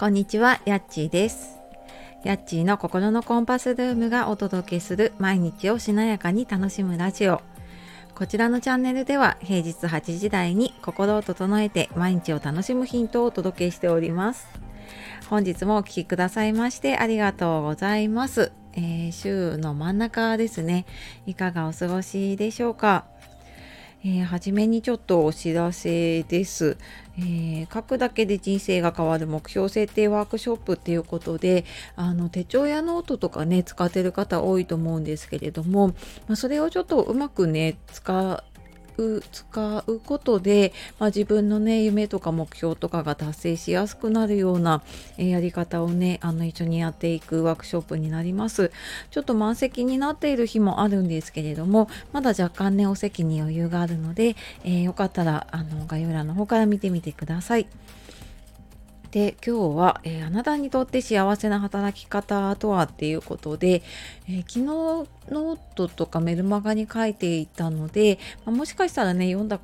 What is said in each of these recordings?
こんにちは、やっちーです。やっちーの心のコンパスルームがお届けする毎日をしなやかに楽しむラジオ。こちらのチャンネルでは平日8時台に心を整えて毎日を楽しむヒントをお届けしております。本日もお聴きくださいましてありがとうございます。えー、週の真ん中ですね。いかがお過ごしでしょうか？えー、初めにちょっとお知らせです、えー、書くだけで人生が変わる目標設定ワークショップっていうことであの手帳やノートとかね使ってる方多いと思うんですけれども、まあ、それをちょっとうまくね使う使うことで、まあ、自分のね夢とか目標とかが達成しやすくなるような、えー、やり方をねあの一緒にやっていくワークショップになりますちょっと満席になっている日もあるんですけれどもまだ若干ねお席に余裕があるので、えー、よかったらあの概要欄の方から見てみてください。で今日は、えー、あなたにとって幸せな働き方とはっていうことで、えー、昨日ノートとかメルマガに書いていたので、まあ、もしかしたらね読んだ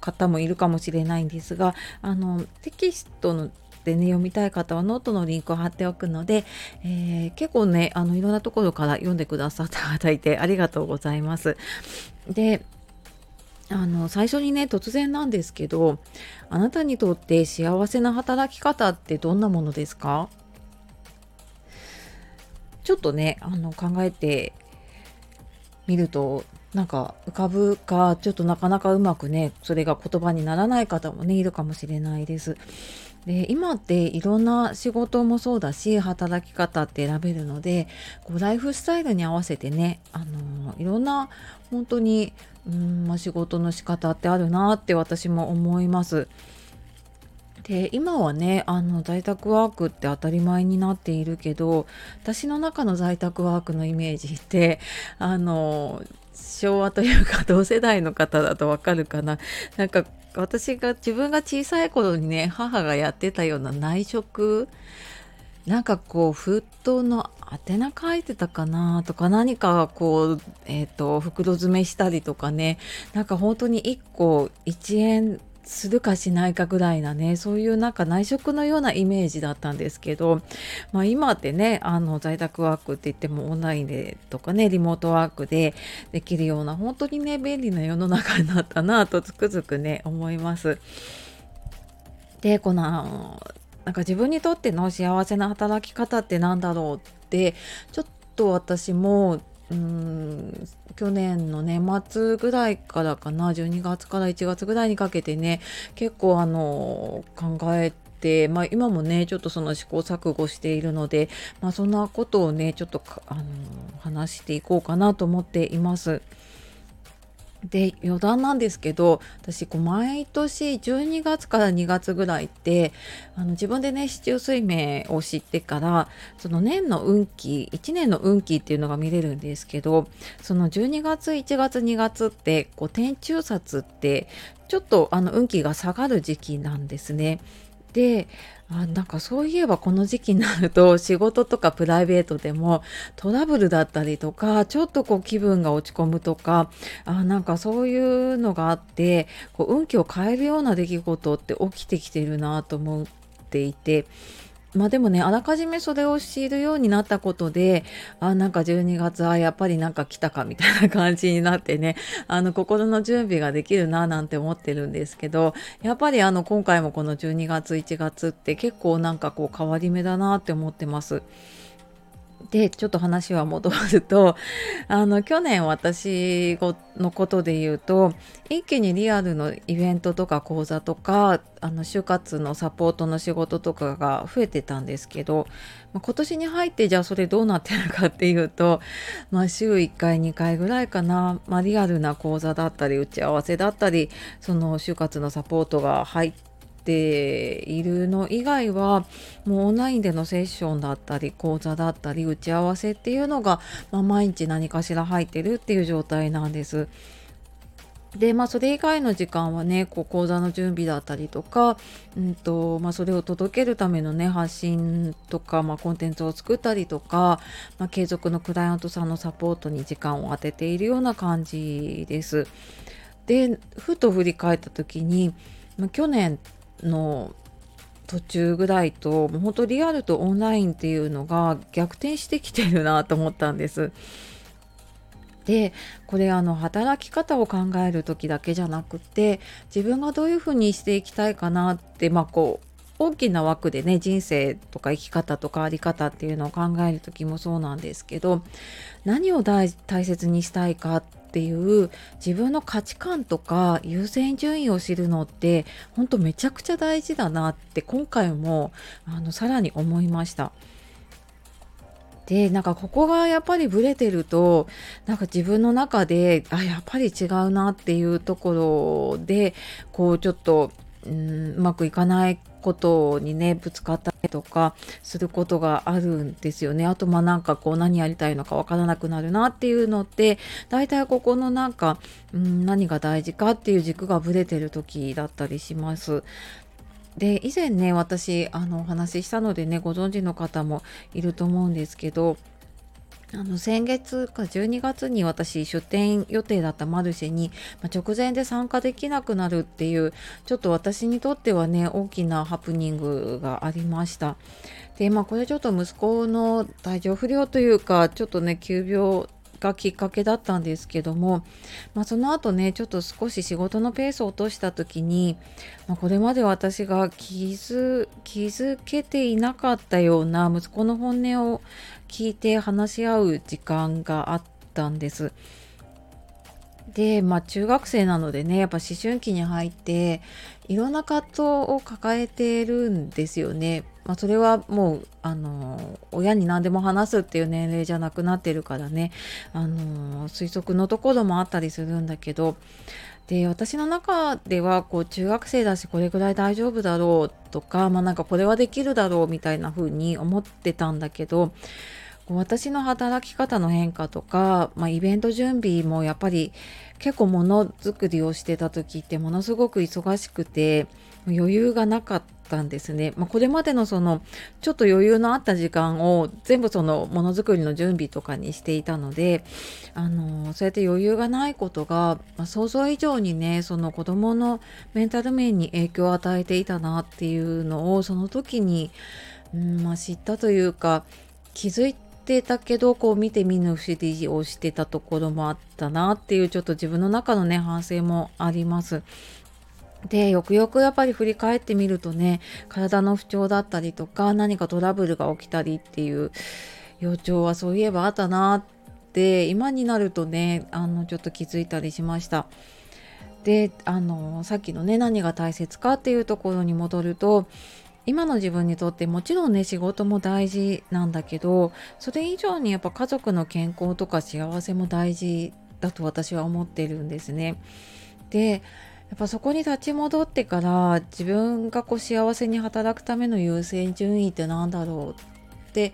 方もいるかもしれないんですがあのテキストのでね読みたい方はノートのリンクを貼っておくので、えー、結構ねあのいろんなところから読んでくださった方いてありがとうございます。であの最初にね突然なんですけどあなたにとって幸せな働き方ってどんなものですか？ちょっとねあの考えてみるとなんか浮かぶかちょっとなかなかうまくねそれが言葉にならない方もねいるかもしれないです。で今っていろんな仕事もそうだし働き方って選べるのでこうライフスタイルに合わせてねあのいろんな本当にうんま、仕事の仕方ってあるなって私も思います。で今はねあの在宅ワークって当たり前になっているけど私の中の在宅ワークのイメージってあの昭和というか同世代の方だとわかるかななんか私が自分が小さい頃にね母がやってたような内職なんかこう封筒の宛名書いてたかなとか何かこう、えっ、ー、と袋詰めしたりとかねなんか本当に1個1円するかしないかぐらいなねそういうなんか内職のようなイメージだったんですけど、まあ、今ってねあの在宅ワークって言ってもオンラインでとかねリモートワークでできるような本当にね便利な世の中になったなとつくづくね思います。でこのなんか自分にとっての幸せな働き方って何だろうってちょっと私もうん去年の年末ぐらいからかな12月から1月ぐらいにかけてね結構あの考えて、まあ、今もねちょっとその試行錯誤しているので、まあ、そんなことをねちょっとあの話していこうかなと思っています。で余談なんですけど私こう毎年12月から2月ぐらいってあの自分でね市中水明を知ってからその年の運気1年の運気っていうのが見れるんですけどその12月1月2月ってこう天中札ってちょっとあの運気が下がる時期なんですね。であなんかそういえばこの時期になると 仕事とかプライベートでもトラブルだったりとかちょっとこう気分が落ち込むとかあなんかそういうのがあってこう運気を変えるような出来事って起きてきてるなと思っていてまあでもねあらかじめそれを知るようになったことであなんか12月あやっぱりなんか来たかみたいな感じになってね あの心の準備ができるななんて思ってるんですけどやっぱりあの今回もこの12月1月って結構なんかこう変わり目だなって思ってます。でちょっと話は戻ると あの去年私のことで言うと一気にリアルのイベントとか講座とかあの就活のサポートの仕事とかが増えてたんですけど、まあ、今年に入ってじゃあそれどうなってるかっていうと、まあ、週1回2回ぐらいかな、まあ、リアルな講座だったり打ち合わせだったりその就活のサポートが入ってているの以外はもうオンラインでのセッションだったり講座だったり打ち合わせっていうのが、まあ、毎日何かしら入ってるっていう状態なんです。でまあそれ以外の時間はねこう講座の準備だったりとか、うんとまあ、それを届けるためのね発信とか、まあ、コンテンツを作ったりとか、まあ、継続のクライアントさんのサポートに時間を当てているような感じです。でふと振り返った時に、まあ、去年の途中ぐらいともう本当リアルとオンラインっていうのが逆転してきてるなと思ったんです。でこれあの働き方を考える時だけじゃなくて自分がどういうふうにしていきたいかなってまあこう大きな枠でね人生とか生き方とか在り方っていうのを考える時もそうなんですけど何を大切にしたいかっていう自分の価値観とか優先順位を知るのってほんとめちゃくちゃ大事だなって今回もあのさらに思いました。でなんかここがやっぱりブレてるとなんか自分の中であやっぱり違うなっていうところでこうちょっとうんうまくいかないことにねぶつかったりとかすることがあるんですよね。あとまあなんかこう何やりたいのかわからなくなるなっていうのって大体ここのなんか、うん、何が大事かっていう軸がぶれてる時だったりします。で以前ね私あのお話ししたのでねご存知の方もいると思うんですけどあの先月か12月に私出店予定だったマルシェに、ま直前で参加できなくなるっていうちょっと私にとってはね大きなハプニングがありました。でまあこれちょっと息子の体調不良というかちょっとね急病がきっかけだったんですけども、まあ、その後ねちょっと少し仕事のペースを落とした時に、まあ、これまで私が気づ気づけていなかったような息子の本音を聞いて話し合う時間があったんです。でまあ中学生なのでねやっぱ思春期に入っていろんな葛藤を抱えてるんですよね。まあ、それはもうあの親に何でも話すっていう年齢じゃなくなってるからね。あの推測のところもあったりするんだけど。で私の中ではこう中学生だしこれぐらい大丈夫だろうとかまあなんかこれはできるだろうみたいな風に思ってたんだけど私の働き方の変化とか、まあ、イベント準備もやっぱり結構ものづくりをしてた時ってものすごく忙しくて余裕がなかったんですね。まあ、これまでのそのちょっと余裕のあった時間を全部そのものづくりの準備とかにしていたのであのそうやって余裕がないことが、まあ、想像以上にねその子どものメンタル面に影響を与えていたなっていうのをその時に、うんまあ、知ったというか気づいてたけどこう見て見ぬふりをしてたところもあったなっていうちょっと自分の中のね反省もあります。でよくよくやっぱり振り返ってみるとね体の不調だったりとか何かトラブルが起きたりっていう予兆はそういえばあったなって今になるとねあのちょっと気づいたりしました。であのさっきのね何が大切かっていうところに戻ると今の自分にとってもちろんね仕事も大事なんだけどそれ以上にやっぱ家族の健康とか幸せも大事だと私は思ってるんですね。でやっぱそこに立ち戻ってから自分がこう幸せに働くための優先順位って何だろうって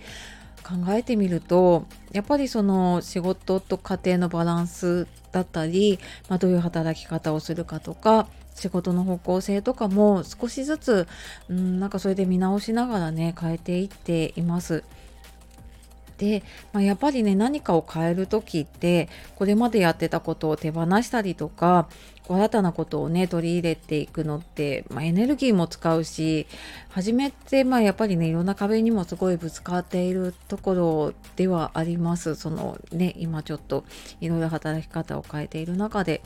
考えてみるとやっぱりその仕事と家庭のバランスだったり、まあ、どういう働き方をするかとか仕事の方向性とかも少しずつ、うん、なんかそれで見直しながらね変えていっています。で、まあ、やっぱりね何かを変える時ってこれまでやってたことを手放したりとか新たなことをね取り入れていくのって、まあ、エネルギーも使うし初めてまあやっぱりねいろんな壁にもすごいぶつかっているところではあります。そのね今ちょっといろいろ働き方を変えている中で。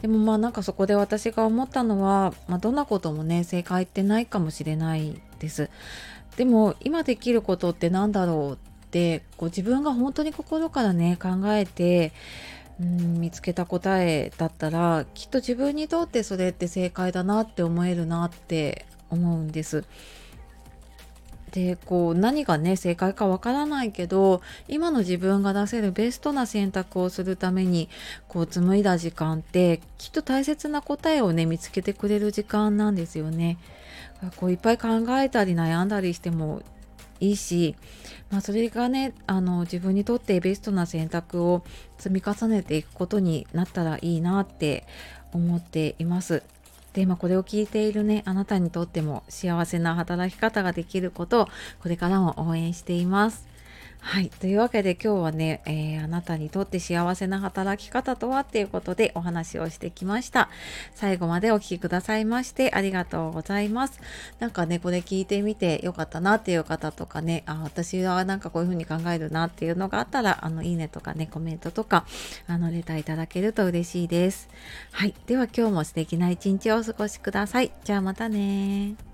でもまあなんかそこで私が思ったのは、まあ、どんなこともね正解ってないかもしれないです。でも今できることって何だろうってこう自分が本当に心からね考えてうん見つけた答えだったらきっと自分にとってそれって正解だなって思えるなって思うんです。でこう何がね正解かわからないけど今の自分が出せるベストな選択をするためにこう紡いだ時間ってきっと大切な答えをね見つけてくれる時間なんですよね。こういっぱい考えたり悩んだりしてもいいし、まあ、それがねあの自分にとってベストな選択を積み重ねていくことになったらいいなって思っています。で、まあ、これを聞いているねあなたにとっても幸せな働き方ができることをこれからも応援しています。はい。というわけで今日はね、えー、あなたにとって幸せな働き方とはっていうことでお話をしてきました。最後までお聴きくださいましてありがとうございます。なんかね、これ聞いてみてよかったなっていう方とかね、あ、私はなんかこういうふうに考えるなっていうのがあったら、あの、いいねとかね、コメントとか、あの、レターいただけると嬉しいです。はい。では今日も素敵な一日をお過ごしください。じゃあまたね